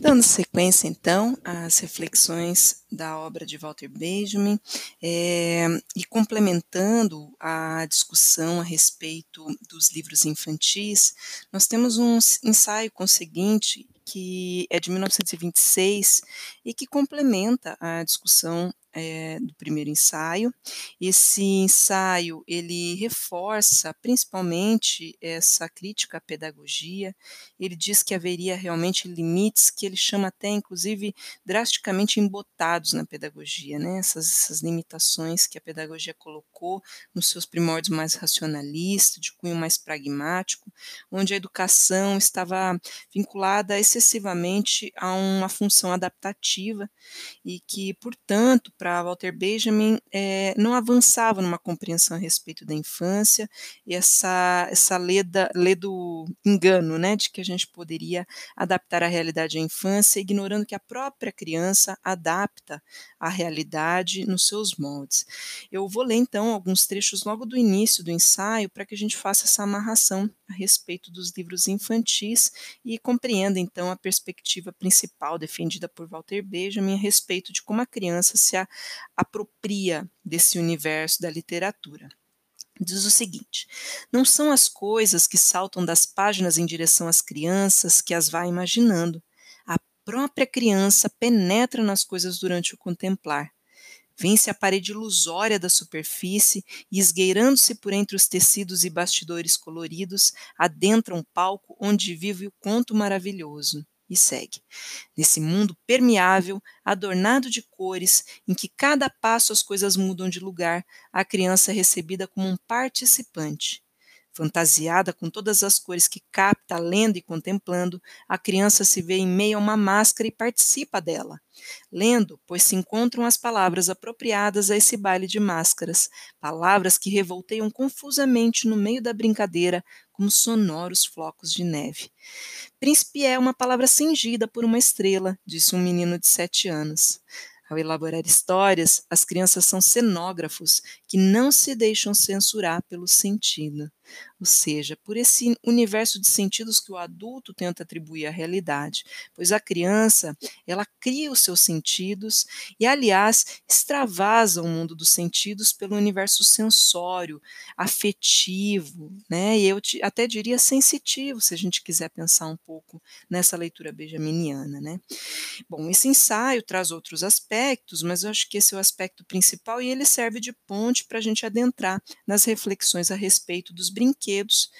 Dando sequência, então, às reflexões da obra de Walter Benjamin é, e complementando a discussão a respeito dos livros infantis, nós temos um ensaio conseguinte que é de 1926 e que complementa a discussão é, do primeiro ensaio. Esse ensaio ele reforça principalmente essa crítica à pedagogia. Ele diz que haveria realmente limites que ele chama até, inclusive, drasticamente embotados na pedagogia, né? Essas, essas limitações que a pedagogia colocou nos seus primórdios mais racionalistas, de cunho mais pragmático, onde a educação estava vinculada excessivamente a uma função adaptativa e que, portanto, para Walter Benjamin é, não avançava numa compreensão a respeito da infância e essa, essa leda, lê do engano, né, de que a gente poderia adaptar a realidade à infância, ignorando que a própria criança adapta a realidade nos seus moldes. Eu vou ler então alguns trechos logo do início do ensaio para que a gente faça essa amarração a respeito dos livros infantis e compreenda então a perspectiva principal defendida por Walter Benjamin a respeito de como a criança se a, apropria desse universo da literatura diz o seguinte: não são as coisas que saltam das páginas em direção às crianças que as vai imaginando. A própria criança penetra nas coisas durante o contemplar. Vence a parede ilusória da superfície e, esgueirando-se por entre os tecidos e bastidores coloridos, adentra um palco onde vive o conto maravilhoso. E segue. Nesse mundo permeável, adornado de cores, em que cada passo as coisas mudam de lugar, a criança é recebida como um participante. Fantasiada com todas as cores que capta lendo e contemplando, a criança se vê em meio a uma máscara e participa dela. Lendo, pois se encontram as palavras apropriadas a esse baile de máscaras, palavras que revolteiam confusamente no meio da brincadeira, como sonoros flocos de neve. Príncipe é uma palavra cingida por uma estrela, disse um menino de sete anos. Ao elaborar histórias, as crianças são cenógrafos que não se deixam censurar pelo sentido ou seja, por esse universo de sentidos que o adulto tenta atribuir à realidade, pois a criança, ela cria os seus sentidos e, aliás, extravasa o mundo dos sentidos pelo universo sensório, afetivo, né? E eu te, até diria sensitivo, se a gente quiser pensar um pouco nessa leitura benjaminiana, né? Bom, esse ensaio traz outros aspectos, mas eu acho que esse é o aspecto principal e ele serve de ponte para a gente adentrar nas reflexões a respeito dos brinquedos,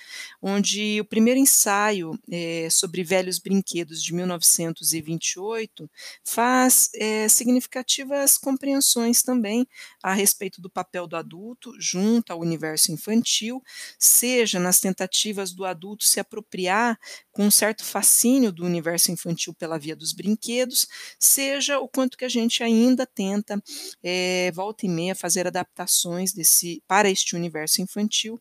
onde o primeiro ensaio é, sobre velhos brinquedos de 1928 faz é, significativas compreensões também a respeito do papel do adulto junto ao universo infantil, seja nas tentativas do adulto se apropriar com um certo fascínio do universo infantil pela via dos brinquedos, seja o quanto que a gente ainda tenta, é, volta e meia, fazer adaptações desse para este universo infantil,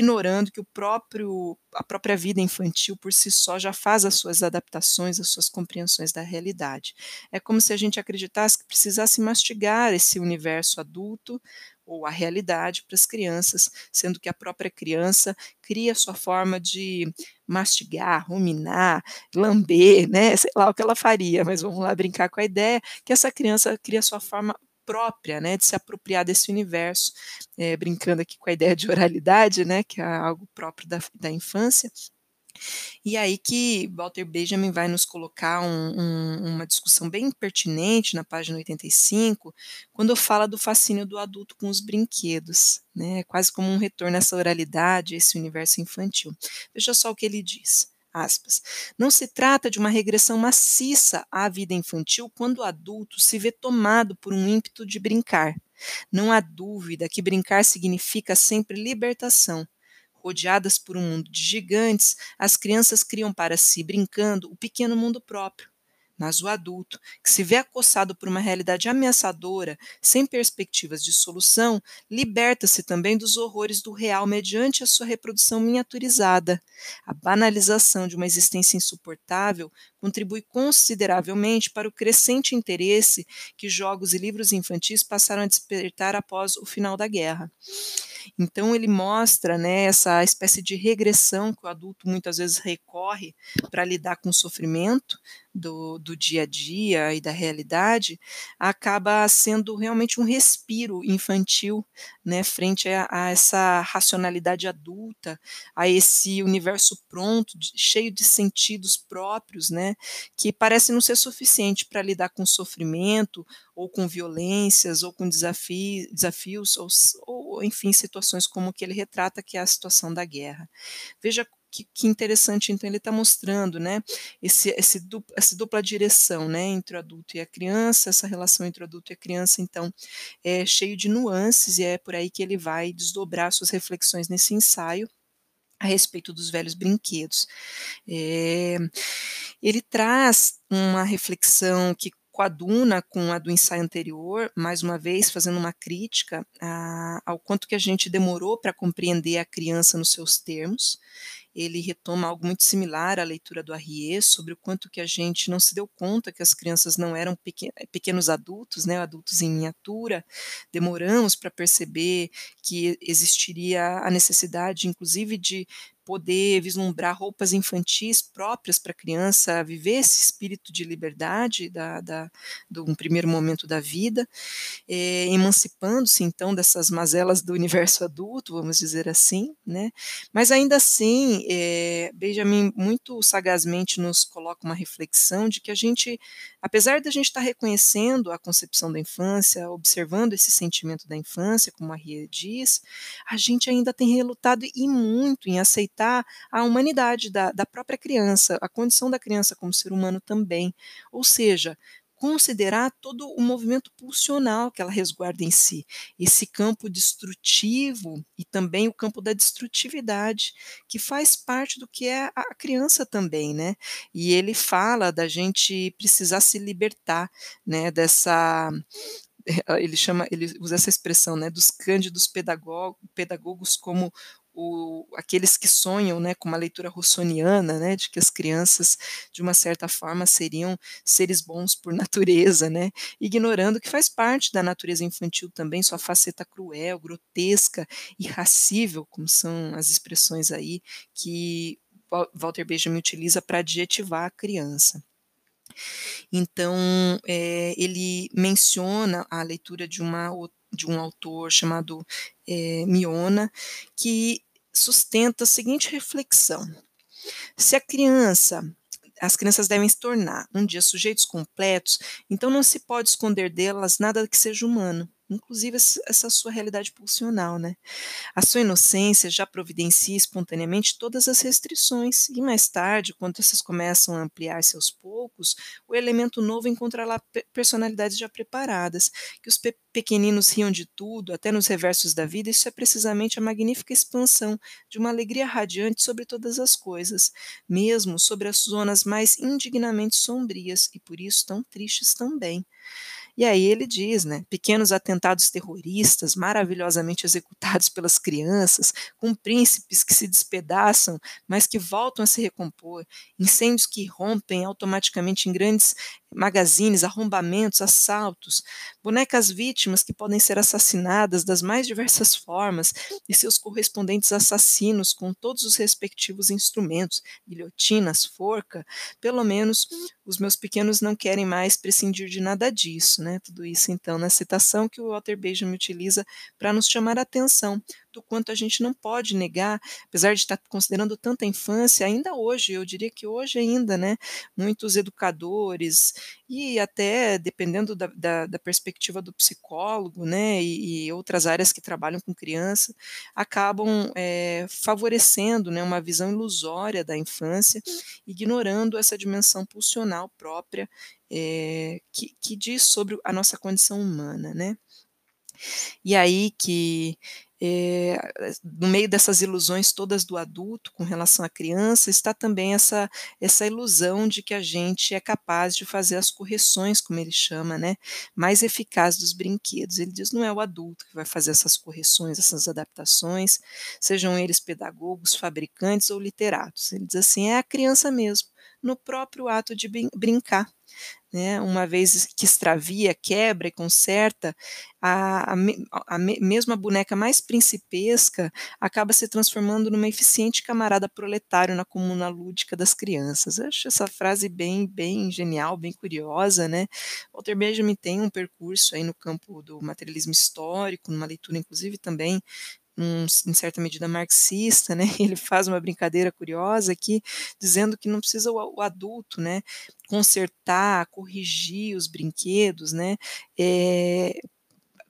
ignorando que o próprio a própria vida infantil por si só já faz as suas adaptações, as suas compreensões da realidade. É como se a gente acreditasse que precisasse mastigar esse universo adulto ou a realidade para as crianças, sendo que a própria criança cria sua forma de mastigar, ruminar, lamber, né? Sei lá o que ela faria, mas vamos lá brincar com a ideia que essa criança cria sua forma própria, né, de se apropriar desse universo, é, brincando aqui com a ideia de oralidade, né, que é algo próprio da, da infância. E aí que Walter Benjamin vai nos colocar um, um, uma discussão bem pertinente na página 85, quando fala do fascínio do adulto com os brinquedos, né? quase como um retorno a essa oralidade, esse universo infantil. Veja só o que ele diz. Aspas. Não se trata de uma regressão maciça à vida infantil quando o adulto se vê tomado por um ímpeto de brincar. Não há dúvida que brincar significa sempre libertação. Rodeadas por um mundo de gigantes, as crianças criam para si, brincando, o pequeno mundo próprio. Mas o adulto, que se vê acossado por uma realidade ameaçadora, sem perspectivas de solução, liberta-se também dos horrores do real mediante a sua reprodução miniaturizada. A banalização de uma existência insuportável contribui consideravelmente para o crescente interesse que jogos e livros infantis passaram a despertar após o final da guerra. Então ele mostra né, essa espécie de regressão que o adulto muitas vezes recorre para lidar com o sofrimento do, do dia a dia e da realidade, acaba sendo realmente um respiro infantil né, frente a, a essa racionalidade adulta, a esse universo pronto, de, cheio de sentidos próprios, né, que parece não ser suficiente para lidar com sofrimento ou com violências ou com desafios, desafios ou, ou, enfim, situações como que ele retrata, que é a situação da guerra. Veja que, que, interessante, então ele está mostrando, né, esse, esse essa dupla direção, né, entre o adulto e a criança, essa relação entre o adulto e a criança, então, é cheio de nuances e é por aí que ele vai desdobrar suas reflexões nesse ensaio a respeito dos velhos brinquedos. É, ele traz uma reflexão que coaduna com a do ensaio anterior, mais uma vez fazendo uma crítica a, ao quanto que a gente demorou para compreender a criança nos seus termos. Ele retoma algo muito similar à leitura do Arrier sobre o quanto que a gente não se deu conta que as crianças não eram pequenos adultos, né, adultos em miniatura. Demoramos para perceber que existiria a necessidade, inclusive, de poder vislumbrar roupas infantis próprias para a criança viver esse espírito de liberdade da, da, de um primeiro momento da vida, é, emancipando-se então dessas mazelas do universo adulto, vamos dizer assim, né? Mas ainda assim, é, Benjamin muito sagazmente nos coloca uma reflexão de que a gente, apesar da gente estar tá reconhecendo a concepção da infância, observando esse sentimento da infância, como a Ria diz, a gente ainda tem relutado e muito em aceitar a humanidade da, da própria criança, a condição da criança como ser humano também. Ou seja, considerar todo o movimento pulsional que ela resguarda em si, esse campo destrutivo e também o campo da destrutividade, que faz parte do que é a criança também, né? E ele fala da gente precisar se libertar, né, dessa ele chama, ele usa essa expressão, né, dos cândidos pedagogos como o, aqueles que sonham né, com uma leitura russoniana, né, de que as crianças, de uma certa forma, seriam seres bons por natureza, né, ignorando que faz parte da natureza infantil também sua faceta cruel, grotesca, irracível, como são as expressões aí que Walter Benjamin utiliza para adjetivar a criança. Então, é, ele menciona a leitura de uma de um autor chamado é, Miona, que sustenta a seguinte reflexão: se a criança as crianças devem se tornar um dia sujeitos completos, então não se pode esconder delas nada que seja humano inclusive essa sua realidade pulsional, né? A sua inocência já providencia espontaneamente todas as restrições, e mais tarde, quando essas começam a ampliar-se aos poucos, o elemento novo encontrará personalidades já preparadas, que os pe pequeninos riam de tudo, até nos reversos da vida, isso é precisamente a magnífica expansão de uma alegria radiante sobre todas as coisas, mesmo sobre as zonas mais indignamente sombrias e por isso tão tristes também. E aí ele diz, né, pequenos atentados terroristas maravilhosamente executados pelas crianças, com príncipes que se despedaçam, mas que voltam a se recompor, incêndios que rompem automaticamente em grandes magazines, arrombamentos, assaltos, bonecas vítimas que podem ser assassinadas das mais diversas formas e seus correspondentes assassinos com todos os respectivos instrumentos, guilhotinas, forca, pelo menos os meus pequenos não querem mais prescindir de nada disso, né? Tudo isso então na citação que o Walter Benjamin utiliza para nos chamar a atenção do quanto a gente não pode negar, apesar de estar considerando tanta infância, ainda hoje, eu diria que hoje ainda, né, muitos educadores e até dependendo da, da, da perspectiva do psicólogo, né, e, e, outras áreas que trabalham com criança, acabam é, favorecendo, né, uma visão ilusória da infância, ignorando essa dimensão pulsional própria é, que, que diz sobre a nossa condição humana, né. E aí que é, no meio dessas ilusões todas do adulto com relação à criança, está também essa, essa ilusão de que a gente é capaz de fazer as correções, como ele chama, né, mais eficazes dos brinquedos. Ele diz não é o adulto que vai fazer essas correções, essas adaptações, sejam eles pedagogos, fabricantes ou literatos. Ele diz assim, é a criança mesmo, no próprio ato de brincar né, uma vez que extravia, quebra e conserta, a, a, a, mesma boneca mais principesca acaba se transformando numa eficiente camarada proletário na comuna lúdica das crianças. Eu acho essa frase bem, bem genial, bem curiosa, né? Walter Benjamin tem um percurso aí no campo do materialismo histórico, numa leitura inclusive também um, em certa medida marxista, né? Ele faz uma brincadeira curiosa aqui, dizendo que não precisa o, o adulto, né, consertar, corrigir os brinquedos, né, é,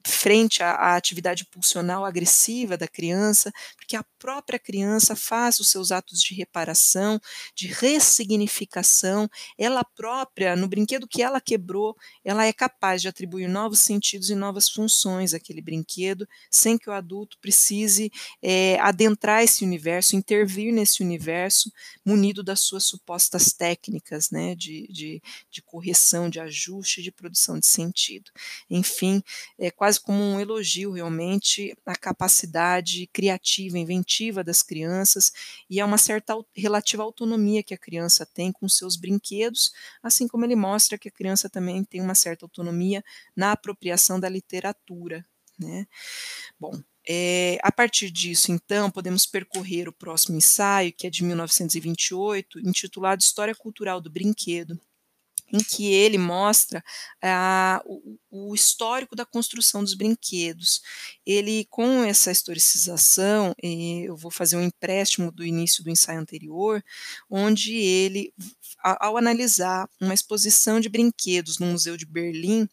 frente à, à, atividade pulsional agressiva da criança, porque a própria criança faz os seus atos de reparação, de ressignificação, ela própria, no brinquedo que ela quebrou, ela é capaz de atribuir novos sentidos e novas funções àquele brinquedo, sem que o adulto precise é, adentrar esse universo, intervir nesse universo, munido das suas supostas técnicas né, de, de, de correção, de ajuste, de produção de sentido. Enfim, é quase quase como um elogio realmente à capacidade criativa, inventiva das crianças e a uma certa relativa autonomia que a criança tem com seus brinquedos, assim como ele mostra que a criança também tem uma certa autonomia na apropriação da literatura. Né? Bom, é, a partir disso, então, podemos percorrer o próximo ensaio, que é de 1928, intitulado História Cultural do Brinquedo, em que ele mostra ah, o, o, histórico da construção dos brinquedos. Ele, com essa historicização, eu vou fazer um empréstimo do início do ensaio anterior, onde ele, ao analisar uma exposição de brinquedos no Museu de Berlim,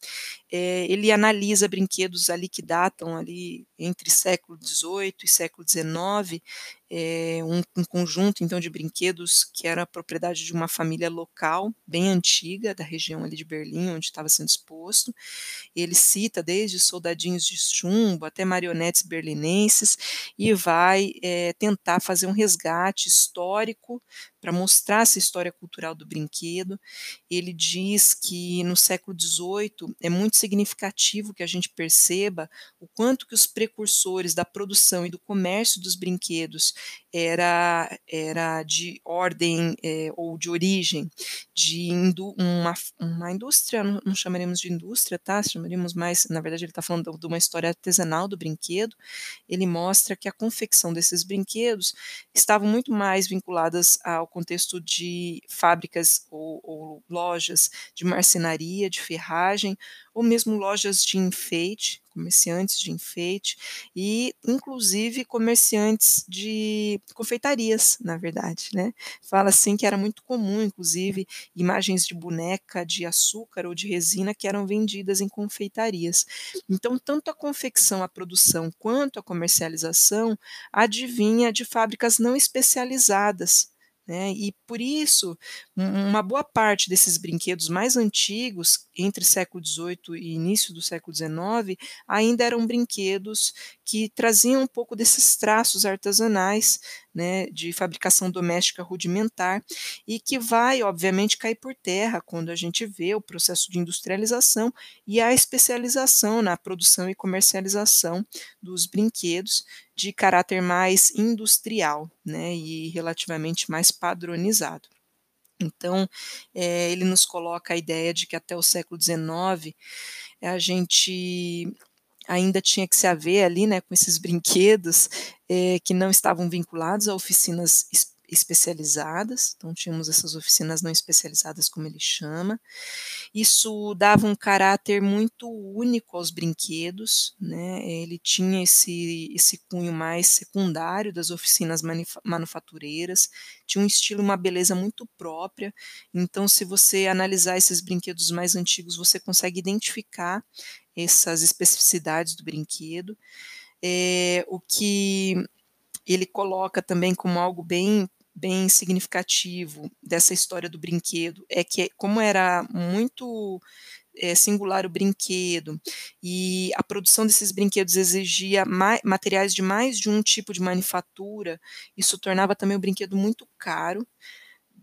é, ele analisa brinquedos ali que datam ali entre século XVIII e século XIX, é, um, um, conjunto então de brinquedos que era propriedade de uma família local bem antiga da região ali de Berlim onde estava sendo exposto. Ele cita desde soldadinhos de chumbo até marionetes berlinenses e vai é, tentar fazer um resgate histórico para mostrar essa história cultural do brinquedo. Ele diz que no século XVIII é muito significativo que a gente perceba o quanto que os precursores da produção e do comércio dos brinquedos era, era de ordem é, ou de origem de uma, uma indústria, não, chamaremos de indústria, tá? Chamaríamos mais, na verdade ele está falando de uma história artesanal do brinquedo. Ele mostra que a confecção desses brinquedos estavam muito mais vinculadas ao contexto de fábricas ou, ou lojas de marcenaria, de ferragem, ou mesmo lojas de enfeite, comerciantes de enfeite e inclusive comerciantes de confeitarias, na verdade, né? Fala assim que era muito comum, inclusive, imagens de boneca de açúcar ou de resina que eram vendidas em confeitarias. Então, tanto a confecção, a produção quanto a comercialização adivinha de fábricas não especializadas né? E por isso, uma boa parte desses brinquedos mais antigos, entre século XVIII e início do século XIX, ainda eram brinquedos que traziam um pouco desses traços artesanais né, de fabricação doméstica rudimentar e que vai, obviamente, cair por terra quando a gente vê o processo de industrialização e a especialização na produção e comercialização dos brinquedos de caráter mais industrial né, e relativamente mais padronizado. Então, é, ele nos coloca a ideia de que até o século XIX a gente ainda tinha que se haver ali, né, com esses brinquedos é, que não estavam vinculados a oficinas especializadas, então tínhamos essas oficinas não especializadas, como ele chama. Isso dava um caráter muito único aos brinquedos, né? Ele tinha esse, esse cunho mais secundário das oficinas manufatureiras, tinha um estilo, uma beleza muito própria. Então, se você analisar esses brinquedos mais antigos, você consegue identificar essas especificidades do brinquedo. É, o que ele coloca também como algo bem bem significativo dessa história do brinquedo é que como era muito é, singular o brinquedo e a produção desses brinquedos exigia mais, materiais de mais de um tipo de manufatura, isso tornava também o brinquedo muito caro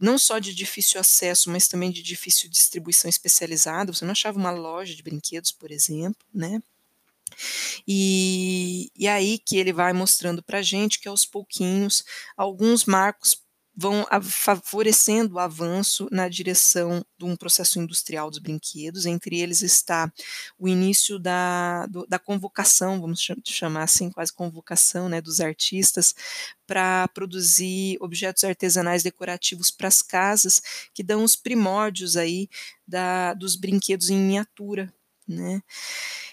não só de difícil acesso, mas também de difícil distribuição especializada. Você não achava uma loja de brinquedos, por exemplo, né? E, e aí que ele vai mostrando para gente que aos pouquinhos alguns marcos vão favorecendo o avanço na direção de um processo industrial dos brinquedos. Entre eles está o início da, do, da convocação, vamos chamar assim, quase convocação, né, dos artistas para produzir objetos artesanais decorativos para as casas, que dão os primórdios aí da, dos brinquedos em miniatura, né?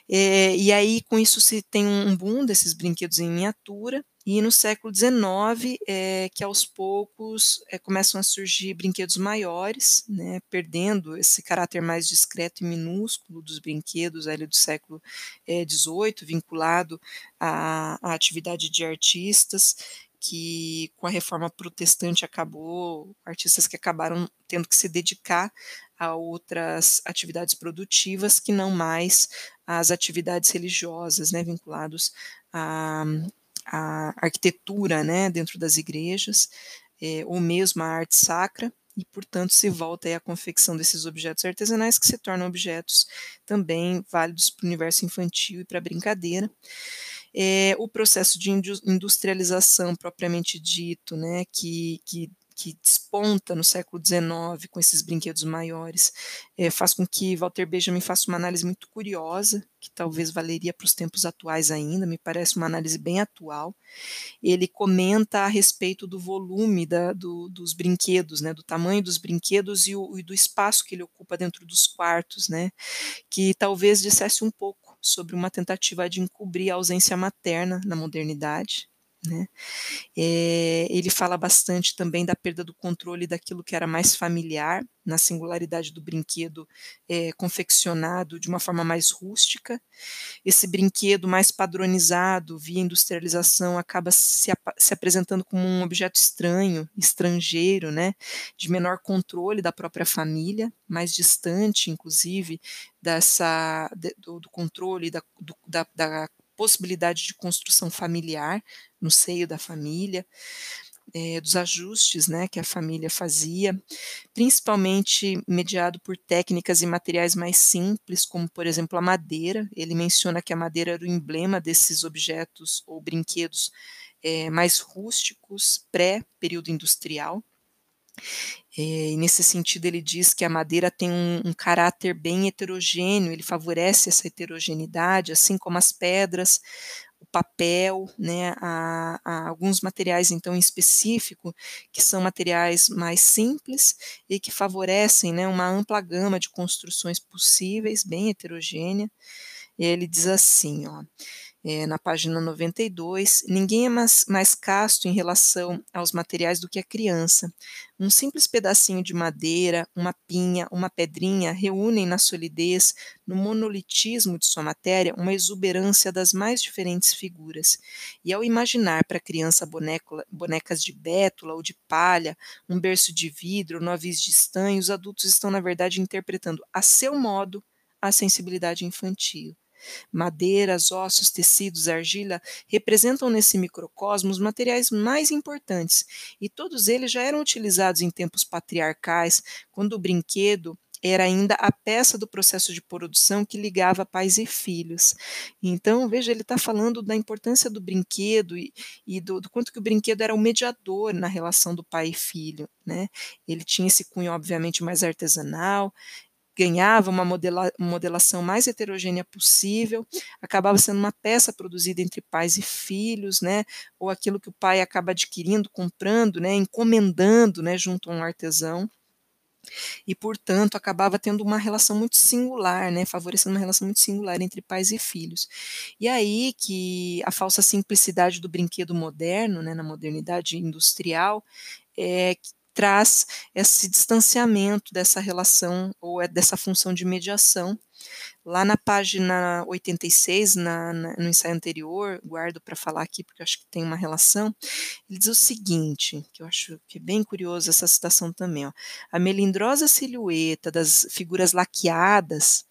É, e aí, com isso, se tem um boom desses brinquedos em miniatura, e no século XIX, é, que aos poucos é, começam a surgir brinquedos maiores, né, perdendo esse caráter mais discreto e minúsculo dos brinquedos ali do século XVIII, é, vinculado à, à atividade de artistas, que com a reforma protestante acabou, artistas que acabaram tendo que se dedicar a outras atividades produtivas que não mais as atividades religiosas, né, vinculados a, a arquitetura né, dentro das igrejas, é, ou mesmo a arte sacra, e, portanto, se volta à confecção desses objetos artesanais que se tornam objetos também válidos para o universo infantil e para a brincadeira. É, o processo de industrialização propriamente dito, né, que, que que desponta no século XIX com esses brinquedos maiores, é, faz com que Walter Benjamin faça uma análise muito curiosa, que talvez valeria para os tempos atuais ainda, me parece uma análise bem atual. Ele comenta a respeito do volume da, do, dos brinquedos, né, do tamanho dos brinquedos e, o, e do espaço que ele ocupa dentro dos quartos, né, que talvez dissesse um pouco sobre uma tentativa de encobrir a ausência materna na modernidade, né? É, ele fala bastante também da perda do controle daquilo que era mais familiar, na singularidade do brinquedo é, confeccionado de uma forma mais rústica. Esse brinquedo mais padronizado, via industrialização, acaba se, se apresentando como um objeto estranho, estrangeiro, né? de menor controle da própria família, mais distante, inclusive, dessa, do, do controle da, do, da, da possibilidade de construção familiar no seio da família, é, dos ajustes né, que a família fazia, principalmente mediado por técnicas e materiais mais simples, como por exemplo a madeira. Ele menciona que a madeira era o emblema desses objetos ou brinquedos é, mais rústicos, pré-período industrial. E nesse sentido, ele diz que a madeira tem um, um, caráter bem heterogêneo, ele favorece essa heterogeneidade, assim como as pedras, o papel, né, a, a alguns materiais, então, em específico, que são materiais mais simples e que favorecem né, uma ampla gama de construções possíveis, bem heterogênea. E ele diz assim, ó é, na página 92, ninguém é mais, mais casto em relação aos materiais do que a criança. Um simples pedacinho de madeira, uma pinha, uma pedrinha reúnem na solidez, no monolitismo de sua matéria, uma exuberância das mais diferentes figuras. E ao imaginar para a criança boneco, bonecas de bétula ou de palha, um berço de vidro, novis de estanho, os adultos estão, na verdade, interpretando a seu modo a sensibilidade infantil. Madeiras, ossos, tecidos, argila representam nesse microcosmo os materiais mais importantes, e todos eles já eram utilizados em tempos patriarcais, quando o brinquedo era ainda a peça do processo de produção que ligava pais e filhos. Então, veja, ele está falando da importância do brinquedo e, e do, do, quanto que o brinquedo era o mediador na relação do pai e filho. Né? Ele tinha esse cunho, obviamente, mais artesanal, ganhava uma modela, modelação mais heterogênea possível, acabava sendo uma peça produzida entre pais e filhos, né, ou aquilo que o pai acaba adquirindo, comprando, né, encomendando, né, junto a um artesão e, portanto, acabava tendo uma relação muito singular, né, favorecendo uma relação muito singular entre pais e filhos. E aí que a falsa simplicidade do brinquedo moderno, né, na modernidade industrial, é, traz esse distanciamento dessa relação ou é dessa função de mediação. Lá na página 86, na, na, no ensaio anterior, guardo para falar aqui porque acho que tem uma relação, ele diz o seguinte, que eu acho que é bem curioso essa citação também. Ó, a melindrosa silhueta das figuras laqueadas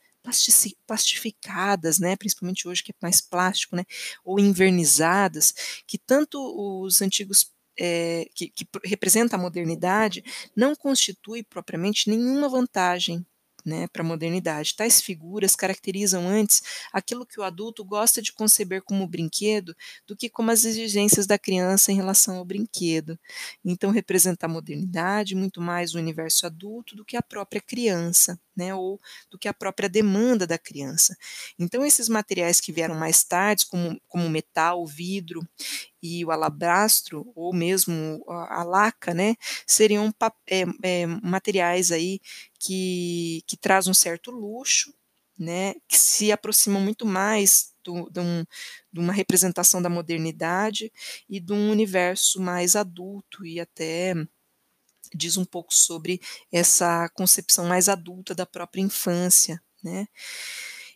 plastificadas, né, principalmente hoje que é mais plástico, né, ou invernizadas, que tanto os antigos é, que, que representa a modernidade, não constitui propriamente nenhuma vantagem né, para a modernidade. Tais figuras caracterizam antes aquilo que o adulto gosta de conceber como brinquedo do que como as exigências da criança em relação ao brinquedo. Então, representa a modernidade muito mais o universo adulto do que a própria criança. Né, ou do que a própria demanda da criança. Então, esses materiais que vieram mais tarde, como, como metal, vidro e o alabastro, ou mesmo a, a laca, né, seriam é, é, materiais aí que, que traz um certo luxo, né, que se aproximam muito mais do, de, um, de, uma representação da modernidade e de um universo mais adulto e até diz um pouco sobre essa concepção mais adulta da própria infância, né?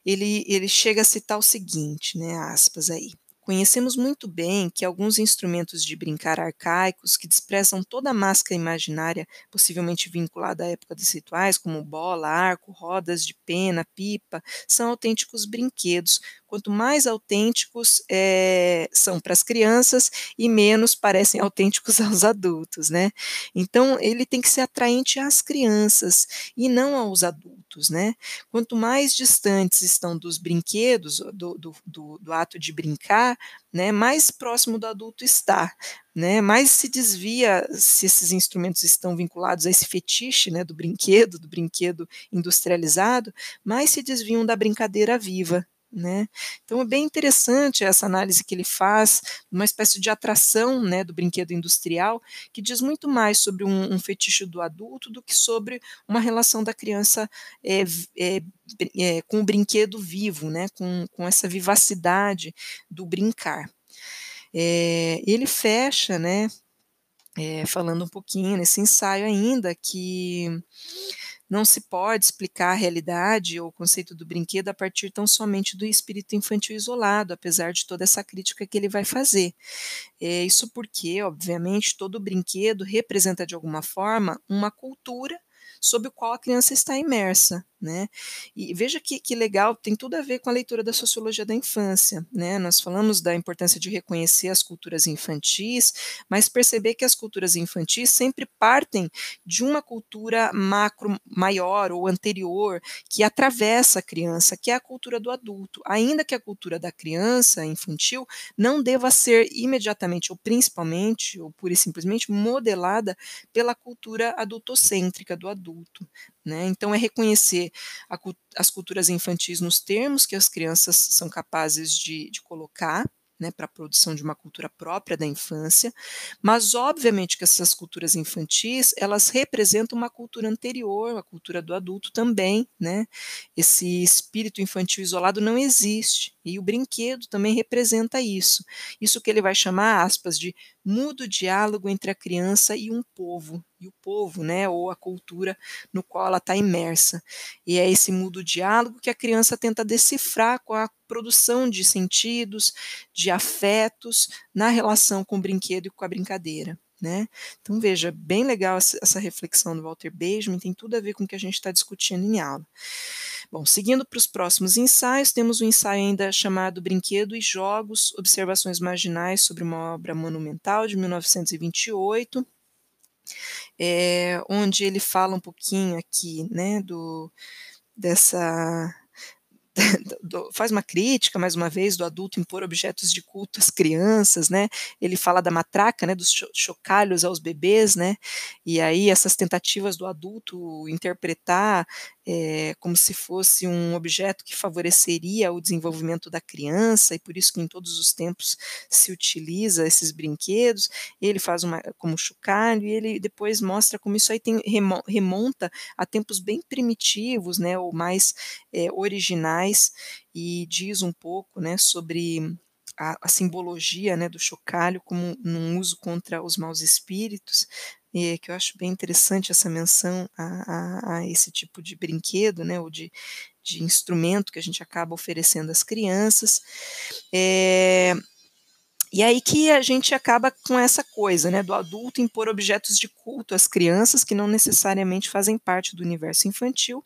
Ele, ele chega a citar o seguinte, né, aspas aí, Conhecemos muito bem que alguns instrumentos de brincar arcaicos, que desprezam toda a máscara imaginária, possivelmente vinculada à época dos rituais, como bola, arco, rodas de pena, pipa, são autênticos brinquedos. Quanto mais autênticos é, são para as crianças e menos parecem autênticos aos adultos, né? Então ele tem que ser atraente às crianças e não aos adultos, né? Quanto mais distantes estão dos brinquedos, do, do, do, do ato de brincar, né, mais próximo do adulto está, né, mais se desvia se esses instrumentos estão vinculados a esse fetiche, né, do brinquedo, do brinquedo industrializado, mais se desviam da brincadeira viva, né? Então é bem interessante essa análise que ele faz, uma espécie de atração né, do brinquedo industrial, que diz muito mais sobre um, um fetiche do adulto do que sobre uma relação da criança é, é, é, com o brinquedo vivo, né, com, com essa vivacidade do brincar. ele fecha, né, falando um pouquinho nesse ensaio ainda, que não se pode explicar a realidade ou o conceito do brinquedo a partir tão somente do espírito infantil isolado, apesar de toda essa crítica que ele vai fazer. É, isso porque, obviamente, todo brinquedo representa de alguma forma uma cultura sob o qual a criança está imersa. Né? E veja que, que legal, tem tudo a ver com a leitura da sociologia da infância. Né? Nós falamos da importância de reconhecer as culturas infantis, mas perceber que as culturas infantis sempre partem de uma cultura macro maior ou anterior que atravessa a criança, que é a cultura do adulto. Ainda que a cultura da criança infantil não deva ser imediatamente ou principalmente ou pura e simplesmente modelada pela cultura adultocêntrica do adulto. Né? Então, é reconhecer a, as culturas infantis nos termos que as crianças são capazes de, de colocar, né, para a produção de uma cultura própria da infância, mas obviamente que essas culturas infantis elas representam uma cultura anterior, a cultura do adulto também, né? Esse espírito infantil isolado não existe e o brinquedo também representa isso. Isso que ele vai chamar aspas de mudo diálogo entre a criança e um povo, e o povo, né, ou a cultura no qual ela está imersa. E é esse mudo diálogo que a criança tenta decifrar com a produção de sentidos, de afetos na relação com o brinquedo e com a brincadeira. Né? Então veja, bem legal essa reflexão do Walter Benjamin, tem tudo a ver com o que a gente está discutindo em aula. Bom, seguindo para os próximos ensaios, temos um ensaio ainda chamado Brinquedo e Jogos, Observações Marginais sobre uma obra monumental de 1928, é, onde ele fala um pouquinho aqui, né, do, dessa do, faz uma crítica, mais uma vez, do adulto impor objetos de culto às crianças, né? Ele fala da matraca, né, dos chocalhos aos bebês, né? E aí essas tentativas do adulto interpretar é, como se fosse um objeto que favoreceria o desenvolvimento da criança, e por isso que em todos os tempos se utiliza esses brinquedos. Ele faz uma como chocalho, e ele depois mostra como isso aí tem, remonta a tempos bem primitivos, né, ou mais é, originais, e diz um pouco né, sobre a, a, simbologia né, do chocalho como um uso contra os maus espíritos, e que eu acho bem interessante essa menção a, a, a esse tipo de brinquedo, né, ou de, de, instrumento que a gente acaba oferecendo às crianças. É, E aí que a gente acaba com essa coisa, né, do adulto impor objetos de culto às crianças que não necessariamente fazem parte do universo infantil.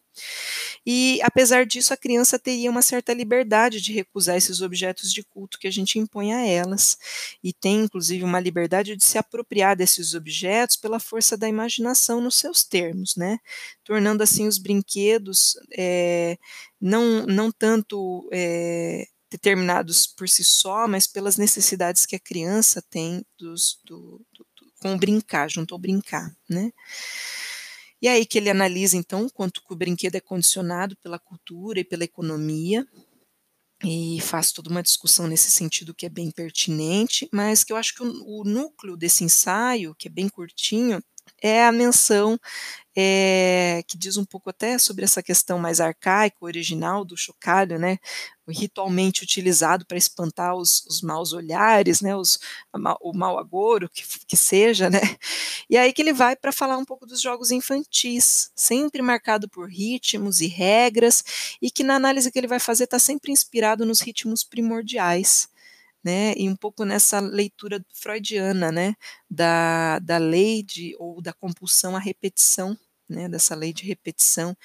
E apesar disso, a criança teria uma certa liberdade de recusar esses objetos de culto que a gente impõe a elas, e tem inclusive uma liberdade de se apropriar desses objetos pela força da imaginação nos seus termos, né, tornando assim os brinquedos é, não, não tanto é, determinados por si só, mas pelas necessidades que a criança tem dos, do, do, do, com o brincar, junto ao brincar, né? E aí que ele analisa, então, quanto o brinquedo é condicionado pela cultura e pela economia, e faz toda uma discussão nesse sentido que é bem pertinente, mas que eu acho que o, o núcleo desse ensaio, que é bem curtinho, é a menção é, que diz um pouco até sobre essa questão mais arcaica, original do chocalho, né, ritualmente utilizado para espantar os, os, maus olhares, né, os, o mau agouro, que, que seja, né, e aí que ele vai para falar um pouco dos jogos infantis, sempre marcado por ritmos e regras, e que na análise que ele vai fazer está sempre inspirado nos ritmos primordiais, né, e um pouco nessa leitura freudiana, né, da, da lei de, ou da compulsão à repetição, né, dessa lei de repetição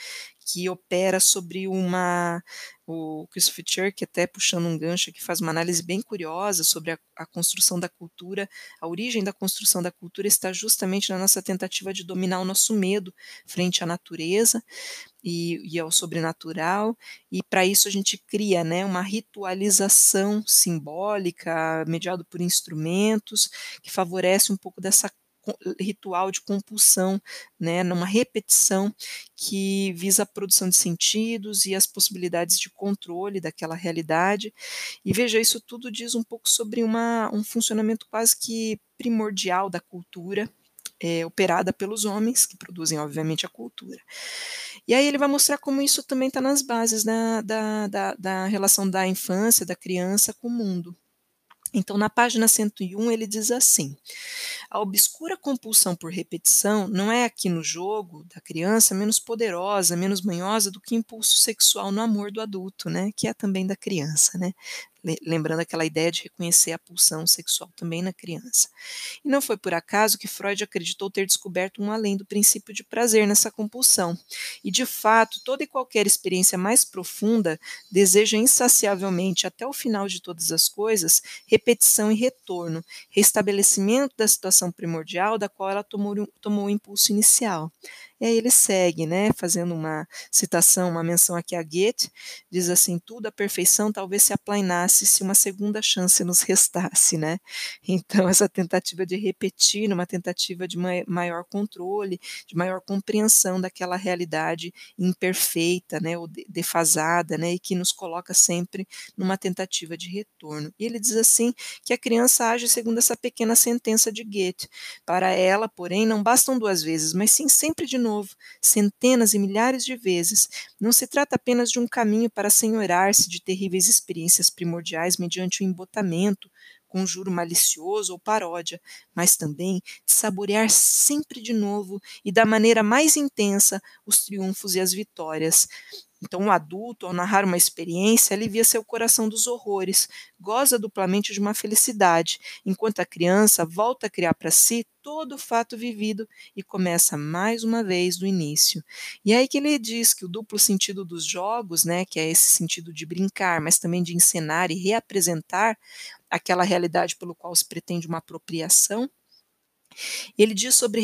que opera sobre uma o Christopher Church, até puxando um gancho que faz uma análise bem curiosa sobre a, a, construção da cultura, a origem da construção da cultura está justamente na nossa tentativa de dominar o nosso medo frente à natureza e, e ao sobrenatural, e para isso a gente cria né, uma ritualização simbólica, mediado por instrumentos, que favorece um pouco dessa ritual de compulsão, né, numa repetição que visa a produção de sentidos e as possibilidades de controle daquela realidade. E veja, isso tudo diz um pouco sobre uma, um funcionamento quase que primordial da cultura, é, operada pelos homens, que produzem, obviamente, a cultura. E aí ele vai mostrar como isso também está nas bases da, da, da, da relação da infância, da criança com o mundo. Então, na página 101, ele diz assim: a obscura compulsão por repetição não é aqui no jogo da criança menos poderosa, menos manhosa do que impulso sexual no amor do adulto, né? Que é também da criança, né? Lembrando aquela ideia de reconhecer a pulsão sexual também na criança. E não foi por acaso que Freud acreditou ter descoberto um além do princípio de prazer nessa compulsão. E de fato, toda e qualquer experiência mais profunda deseja insaciavelmente, até o final de todas as coisas, repetição e retorno, restabelecimento da situação primordial da qual ela tomou, tomou o impulso inicial. E aí ele segue, né, fazendo uma citação, uma menção aqui a Goethe, diz assim: tudo a perfeição talvez se aplainasse se uma segunda chance nos restasse, né? Então essa tentativa de repetir, uma tentativa de maior controle, de maior compreensão daquela realidade imperfeita, né, ou defasada, né, e que nos coloca sempre numa tentativa de retorno. E ele diz assim que a criança age segundo essa pequena sentença de Goethe. Para ela, porém, não bastam duas vezes, mas sim sempre de novo novo, centenas e milhares de vezes, não se trata apenas de um caminho para senhorar-se de terríveis experiências primordiais mediante o embotamento, conjuro malicioso ou paródia, mas também de saborear sempre de novo e da maneira mais intensa os triunfos e as vitórias, então, o adulto, ao narrar uma experiência, alivia seu coração dos horrores, goza duplamente de uma felicidade, enquanto a criança volta a criar para si todo o fato vivido e começa mais uma vez do início. E é aí que ele diz que o duplo sentido dos jogos, né, que é esse sentido de brincar, mas também de encenar e reapresentar aquela realidade pelo qual se pretende uma apropriação, ele diz sobre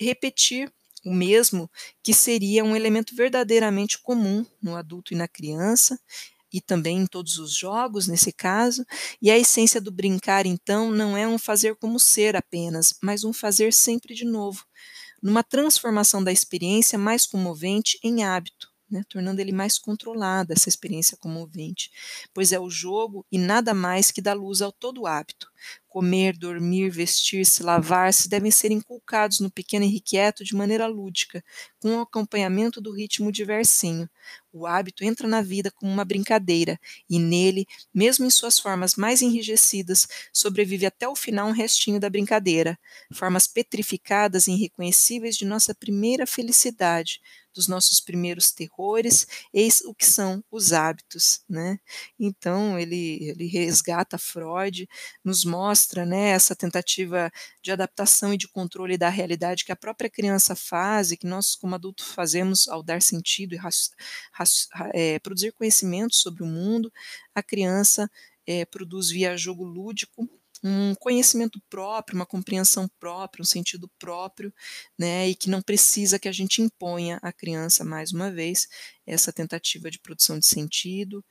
repetir o mesmo que seria um elemento verdadeiramente comum no adulto e na criança, e também em todos os jogos, nesse caso, e a essência do brincar, então, não é um fazer como ser apenas, mas um fazer sempre de novo, numa transformação da experiência mais comovente em hábito. Né, tornando ele mais controlado, essa experiência comovente, pois é o jogo e nada mais que dá luz ao todo hábito, Comer, dormir, vestir-se, lavar-se devem ser inculcados no pequeno irrequieto de maneira lúdica, com o acompanhamento do ritmo diversinho. o hábito entra na vida como uma brincadeira, e nele, mesmo em suas formas mais enrijecidas, sobrevive até o final um restinho da brincadeira, formas petrificadas e irreconhecíveis de nossa primeira felicidade, dos nossos primeiros terrores, eis o que são os hábitos, né. Então ele ele resgata Freud, nos mostra, né, essa tentativa de adaptação e de controle da realidade que a própria criança faz e que nós como adulto fazemos ao dar sentido e eh, produzir conhecimento sobre o mundo, a criança, eh, produz via jogo lúdico, um conhecimento próprio, uma compreensão própria, um sentido próprio, né, e que não precisa que a gente imponha à criança mais uma vez, essa tentativa de produção de sentido,